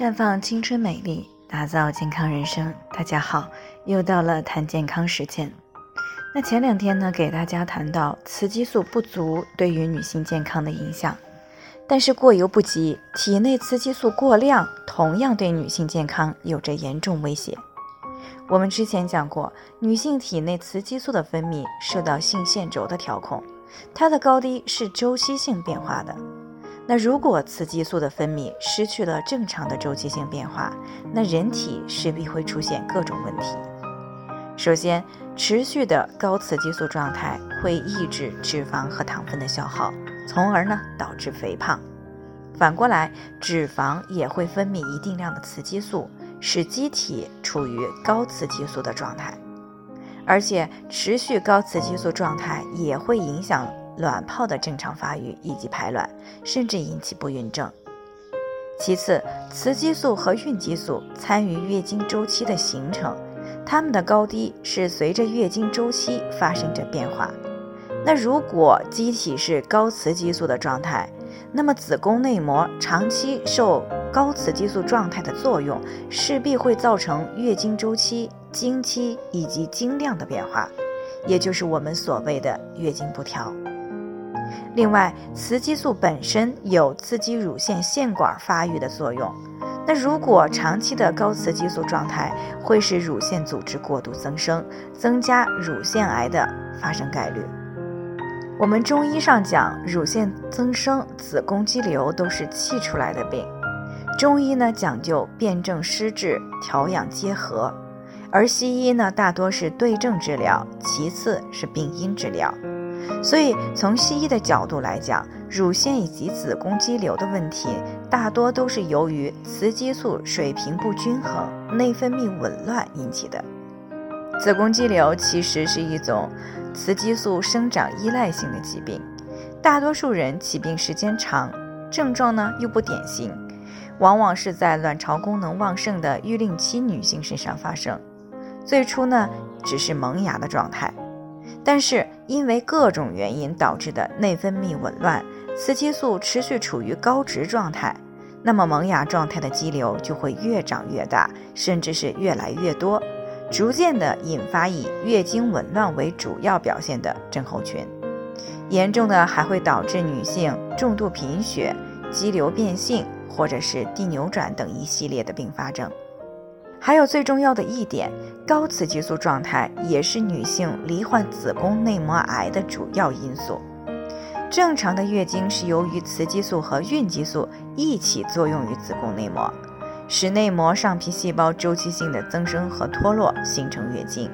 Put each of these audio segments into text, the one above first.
绽放青春美丽，打造健康人生。大家好，又到了谈健康时间。那前两天呢，给大家谈到雌激素不足对于女性健康的影响，但是过犹不及，体内雌激素过量同样对女性健康有着严重威胁。我们之前讲过，女性体内雌激素的分泌受到性腺轴的调控，它的高低是周期性变化的。那如果雌激素的分泌失去了正常的周期性变化，那人体势必会出现各种问题。首先，持续的高雌激素状态会抑制脂肪和糖分的消耗，从而呢导致肥胖。反过来，脂肪也会分泌一定量的雌激素，使机体处于高雌激素的状态。而且，持续高雌激素状态也会影响。卵泡的正常发育以及排卵，甚至引起不孕症。其次，雌激素和孕激素参与月经周期的形成，它们的高低是随着月经周期发生着变化。那如果机体是高雌激素的状态，那么子宫内膜长期受高雌激素状态的作用，势必会造成月经周期、经期以及经量的变化，也就是我们所谓的月经不调。另外，雌激素本身有刺激乳腺腺管发育的作用。那如果长期的高雌激素状态，会使乳腺组织过度增生，增加乳腺癌的发生概率。我们中医上讲，乳腺增生、子宫肌瘤都是气出来的病。中医呢讲究辨证施治、调养结合，而西医呢大多是对症治疗，其次是病因治疗。所以，从西医的角度来讲，乳腺以及子宫肌瘤的问题，大多都是由于雌激素水平不均衡、内分泌紊乱引起的。子宫肌瘤其实是一种雌激素生长依赖性的疾病，大多数人起病时间长，症状呢又不典型，往往是在卵巢功能旺盛的育龄期女性身上发生。最初呢，只是萌芽的状态。但是因为各种原因导致的内分泌紊乱，雌激素持续处于高值状态，那么萌芽状态的肌瘤就会越长越大，甚至是越来越多，逐渐的引发以月经紊乱为主要表现的症候群，严重的还会导致女性重度贫血、肌瘤变性或者是递扭转等一系列的并发症。还有最重要的一点，高雌激素状态也是女性罹患子宫内膜癌的主要因素。正常的月经是由于雌激素和孕激素一起作用于子宫内膜，使内膜上皮细胞周期性的增生和脱落，形成月经。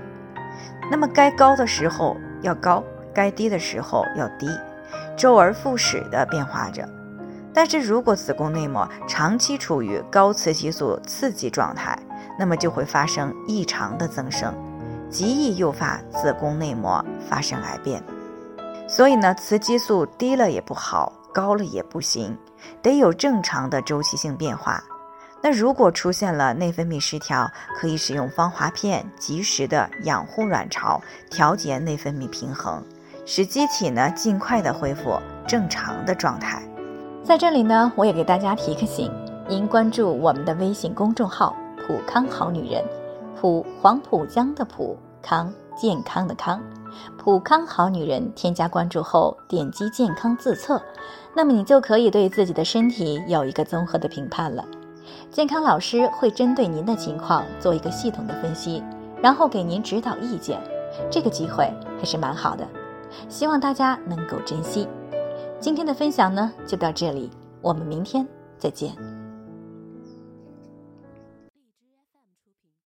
那么该高的时候要高，该低的时候要低，周而复始的变化着。但是如果子宫内膜长期处于高雌激素刺激状态，那么就会发生异常的增生，极易诱发子宫内膜发生癌变。所以呢，雌激素低了也不好，高了也不行，得有正常的周期性变化。那如果出现了内分泌失调，可以使用芳华片，及时的养护卵巢，调节内分泌平衡，使机体呢尽快的恢复正常的状态。在这里呢，我也给大家提个醒：您关注我们的微信公众号“普康好女人”，普黄浦江的普康健康的康，普康好女人。添加关注后，点击健康自测，那么你就可以对自己的身体有一个综合的评判了。健康老师会针对您的情况做一个系统的分析，然后给您指导意见。这个机会还是蛮好的，希望大家能够珍惜。今天的分享呢，就到这里，我们明天再见。